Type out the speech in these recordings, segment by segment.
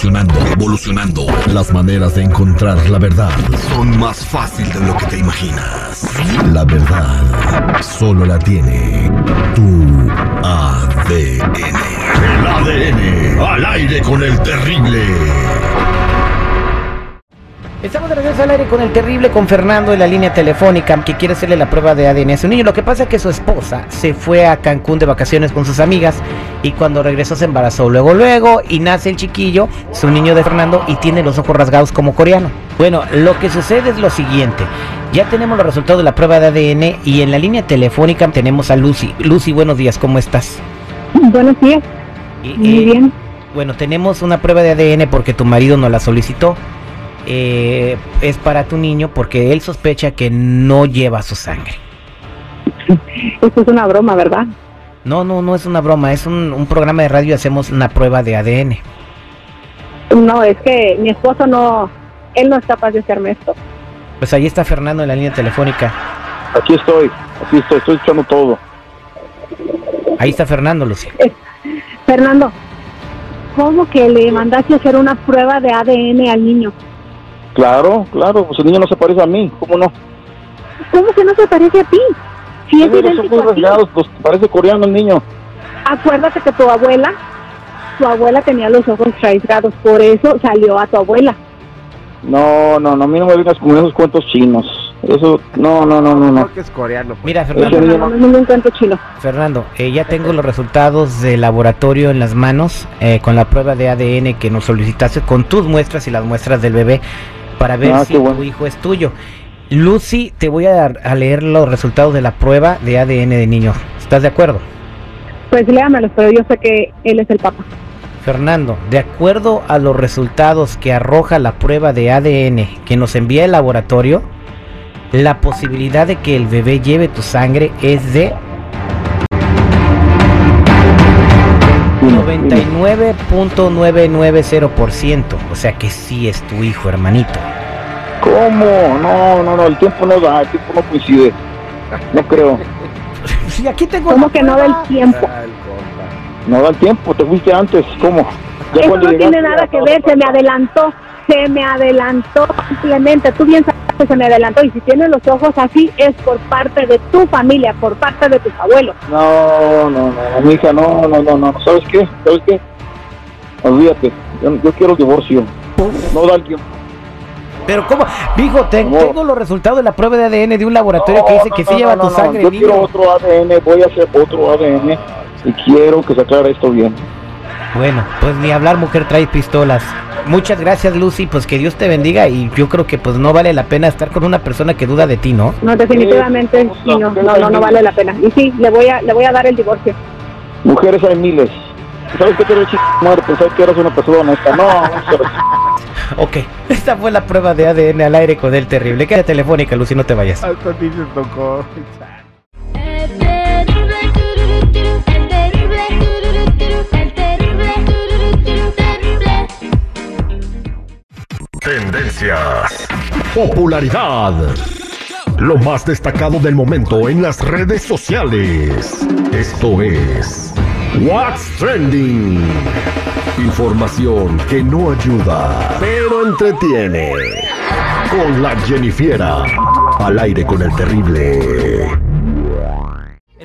evolucionando, evolucionando. Las maneras de encontrar la verdad son más fácil de lo que te imaginas. La verdad solo la tiene tu ADN. El ADN al aire con el terrible. Estamos de regreso al aire con el terrible, con Fernando en la línea telefónica, que quiere hacerle la prueba de ADN a su niño. Lo que pasa es que su esposa se fue a Cancún de vacaciones con sus amigas y cuando regresó se embarazó luego, luego, y nace el chiquillo, su niño de Fernando, y tiene los ojos rasgados como coreano. Bueno, lo que sucede es lo siguiente. Ya tenemos los resultados de la prueba de ADN y en la línea telefónica tenemos a Lucy. Lucy, buenos días, ¿cómo estás? Buenos días. Muy eh, bien. Bueno, tenemos una prueba de ADN porque tu marido nos la solicitó. Eh, es para tu niño porque él sospecha que no lleva su sangre. Esto es una broma, ¿verdad? No, no, no es una broma, es un, un programa de radio y hacemos una prueba de ADN. No, es que mi esposo no, él no es capaz de hacerme esto. Pues ahí está Fernando en la línea telefónica. Aquí estoy, aquí estoy, estoy escuchando todo. Ahí está Fernando, Lucy. Fernando, ¿cómo que le mandaste a hacer una prueba de ADN al niño? Claro, claro, pues el niño no se parece a mí, ¿cómo no? ¿Cómo que no se parece a ti? Si es los idéntico rasgados, pues parece coreano el niño. Acuérdate que tu abuela, tu abuela tenía los ojos rasgados, por eso salió a tu abuela. No, no, no, a mí no me vengas con esos cuentos chinos. Eso, no, no, no, no, no. que es coreano. Mira, Ese Fernando, No, no. no, chino. Fernando, eh, ya tengo los resultados del laboratorio en las manos eh, con la prueba de ADN que nos solicitaste con tus muestras y las muestras del bebé para ver Ah, si bueno. tu hijo es tuyo. Lucy, te voy a, a leer los resultados de la prueba de ADN de niño. ¿Estás de acuerdo? Pues léamelos, pero yo sé que él es el papá. Fernando, de acuerdo a los resultados que arroja la prueba de ADN que nos envía el laboratorio, la posibilidad de que el bebé lleve tu sangre es de 99.990%. O sea que sí es tu hijo, hermanito. ¿Cómo? No, no, no, el tiempo no da, el tiempo no coincide. No creo. Sí, aquí tengo ¿Cómo que no da el tiempo? No da el tiempo, te fuiste antes, ¿cómo? Ya Eso no tiene nada que ver, se me adelantó, se me adelantó simplemente. Tú bien sabes que se me adelantó y si tienes los ojos así es por parte de tu familia, por parte de tus abuelos. No, no, no, no, mi hija, no, no, no, no. ¿Sabes qué? ¿Sabes qué? Olvídate, yo, yo quiero divorcio. No da el tiempo. Pero cómo, te- No. tengo los resultados de la prueba de ADN de un laboratorio que dice no, que no, sí no, lleva no, tu no. sangre, Yo niño. quiero otro ADN, voy a hacer otro ADN y quiero que se aclare esto bien. Bueno, pues ni hablar, mujer trae pistolas. Muchas gracias, Lucy, pues que Dios te bendiga y yo creo que pues no vale la pena estar con una persona que duda de ti, ¿no? No, definitivamente sí, no, no, no, no vale la pena. Y sí, le voy a, le voy a dar el divorcio. Mujeres hay miles. ¿Sabes qué te lo chico muerte? ¿Sabes que eres una persona honesta? No, gracias. Ok, esta fue la prueba de ADN al aire con el terrible. Queda telefónica, Lucy, no te vayas. Hasta ti te tocó. El terrible, tururú, turú, el terrible, tururú, turú, el terrible, tururú, turú, terrible. Tendencias. Popularidad. Lo más destacado del momento en las redes sociales. Esto es What's Trending. Información que no ayuda, pero entretiene. Con la Jennifiera. Al aire con el terrible.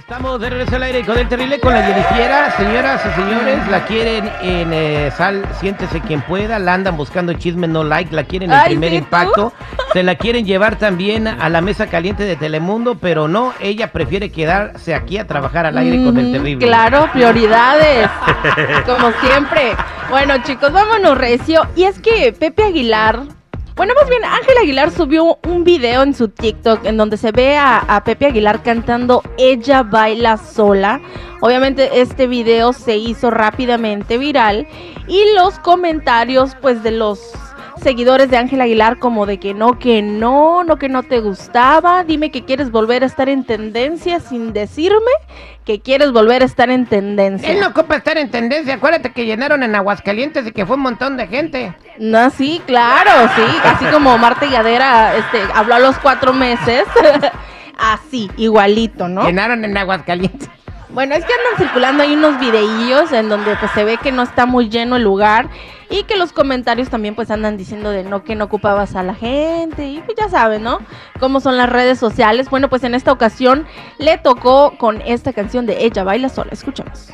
Estamos de regreso al aire con el terrible con la Jennifiera. Señoras y señores, la quieren en eh, Sal, siéntese quien pueda. La andan buscando chisme, no like. La quieren en Ay, primer ¿sí, tú? impacto. Se la quieren llevar también a la mesa caliente de Telemundo, pero no, ella prefiere quedarse aquí a trabajar al aire con el Mm, terrible. Claro, prioridades. como siempre. Bueno, chicos, vámonos recio. Y es que Pepe Aguilar. Bueno, más bien, Ángel Aguilar subió un video en su TikTok en donde se ve a, a Pepe Aguilar cantando Ella baila sola. Obviamente este video se hizo rápidamente viral y los comentarios pues de los seguidores de Ángel Aguilar como de que no, que no, no que no te gustaba, dime que quieres volver a estar en tendencia sin decirme que quieres volver a estar en tendencia. Él no ocupa estar en tendencia. Acuérdate que llenaron en Aguascalientes y que fue un montón de gente. No, sí, claro, sí, así como Marta Gadera este, habló a los cuatro meses, así, igualito, ¿no? Llenaron en Aguascalientes. Bueno, es que andan circulando ahí unos videillos en donde pues se ve que no está muy lleno el lugar y que los comentarios también pues andan diciendo de no que no ocupabas a la gente y pues ya saben, ¿no? Cómo son las redes sociales. Bueno, pues en esta ocasión le tocó con esta canción de Ella baila sola. Escuchemos.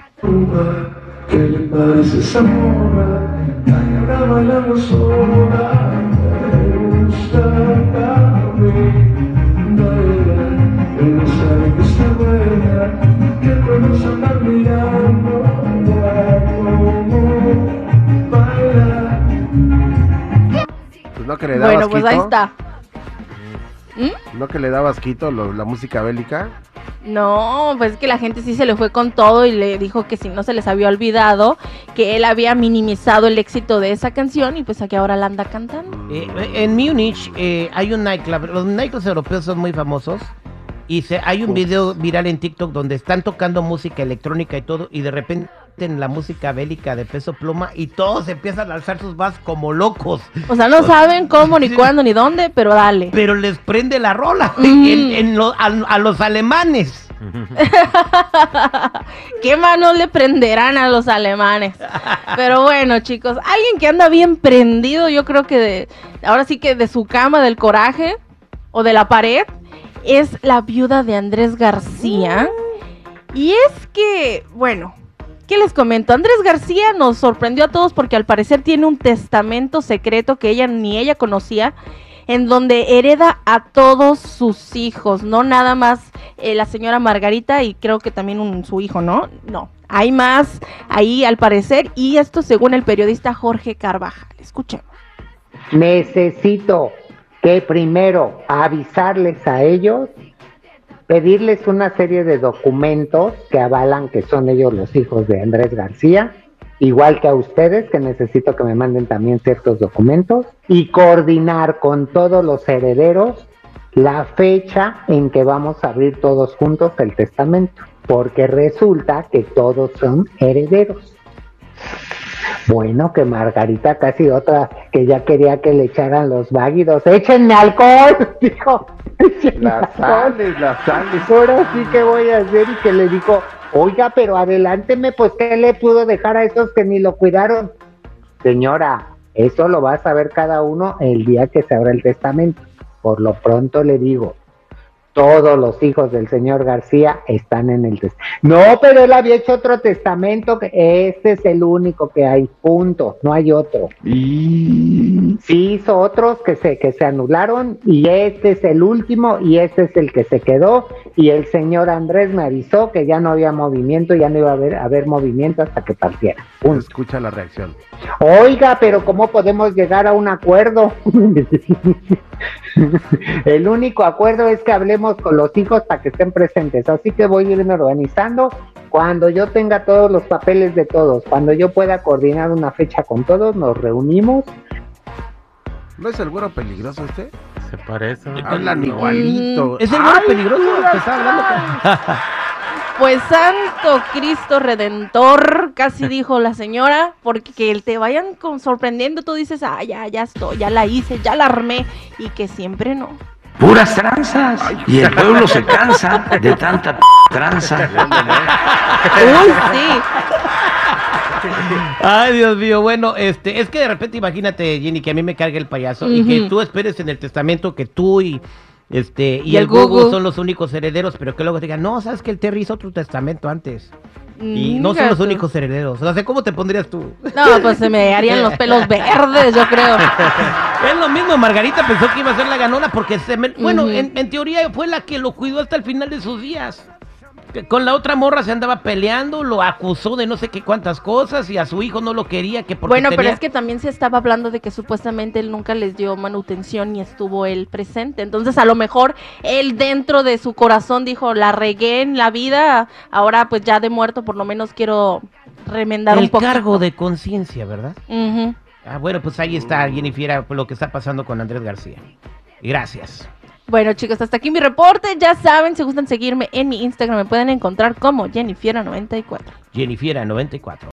¿Qué le. Que le dabas Bueno, pues ahí está. No que le dabas quito lo- la música bélica. No, pues es que la gente sí se le fue con todo y le dijo que si no se les había olvidado que él había minimizado el éxito de esa canción y pues aquí ahora la anda cantando. Eh, en Múnich eh, hay un nightclub. Los nightclubs europeos son muy famosos. Y se, hay un video viral en TikTok donde están tocando música electrónica y todo. Y de repente en la música bélica de peso pluma. Y todos empiezan a alzar sus vas como locos. O sea, no saben cómo, ni cuándo, ni dónde, pero dale. Pero les prende la rola Mm. en, en lo- a, a los alemanes. ¿Qué manos le prenderán a los alemanes? Pero bueno, chicos, alguien que anda bien prendido, yo creo que de, ahora sí que de su cama, del coraje o de la pared, es la viuda de Andrés García. Y es que, bueno, ¿qué les comento? Andrés García nos sorprendió a todos porque al parecer tiene un testamento secreto que ella ni ella conocía en donde hereda a todos sus hijos, no nada más eh, la señora Margarita y creo que también un- su hijo, ¿no? No, hay más ahí al parecer y esto según el periodista Jorge Carvajal. Escuchemos. Necesito que primero avisarles a ellos, pedirles una serie de documentos que avalan que son ellos los hijos de Andrés García, igual que a ustedes, que necesito que me manden también ciertos documentos, y coordinar con todos los herederos la fecha en que vamos a abrir todos juntos el testamento, porque resulta que todos son herederos. Bueno, que Margarita casi otra que ya quería que le echaran los váguidos. ¡Échenme alcohol! Dijo. "Échenme Las alcohol". sales, las sales. Ahora sí que voy a hacer y que le dijo, oiga, pero adelánteme, pues ¿qué le pudo dejar a esos que ni lo cuidaron? Señora, eso lo va a saber cada uno el día que se abra el testamento. Por lo pronto le digo, todos los hijos del señor García están en el testamento. No, pero él había hecho otro testamento, que este es el único que hay, punto, no hay otro. Sí hizo otros que se, que se anularon y este es el último y este es el que se quedó y el señor Andrés me avisó que ya no había movimiento, ya no iba a haber, haber movimiento hasta que partiera. Punto. Escucha la reacción. Oiga, pero ¿cómo podemos llegar a un acuerdo? El único acuerdo es que hablemos con los hijos para que estén presentes. Así que voy a irme organizando cuando yo tenga todos los papeles de todos, cuando yo pueda coordinar una fecha con todos, nos reunimos. ¿No es el güero peligroso este? Se parece. Hablan igualito. Es el güero peligroso que está hablando. con- Pues Santo Cristo Redentor, casi dijo la señora, porque que te vayan con- sorprendiendo, tú dices, ah, ya, ya estoy, ya la hice, ya la armé, y que siempre no. Puras tranzas. Y el pueblo se cansa de tanta p tranza. Uy, sí. Ay, Dios mío, bueno, este, es que de repente imagínate, Jenny, que a mí me cargue el payaso y que tú esperes en el testamento que tú y este y, Y el el son los únicos herederos, pero que luego te digan, no, sabes que el Terry hizo otro testamento antes. Y no son los únicos herederos. O sea, ¿cómo te pondrías tú? No, pues se me harían los pelos verdes, yo creo. Es lo mismo, Margarita pensó que iba a ser la ganona porque se me- bueno, en, en teoría fue la que lo cuidó hasta el final de sus días. Con la otra morra se andaba peleando, lo acusó de no sé qué cuántas cosas y a su hijo no lo quería que porque Bueno, pero es que también se estaba hablando de que supuestamente él nunca les dio manutención ni estuvo él presente. Entonces, a lo mejor él dentro de su corazón dijo, la regué en la vida, ahora pues ya de muerto por lo menos quiero remendar el un poco. cargo de conciencia, ¿verdad? Ah, bueno, pues ahí está Jennifer lo que está pasando con Andrés García. Gracias. Bueno, chicos, hasta aquí mi reporte. Ya saben, si gustan seguirme en mi Instagram, me pueden encontrar como Jennifiera94. Jennifer 94.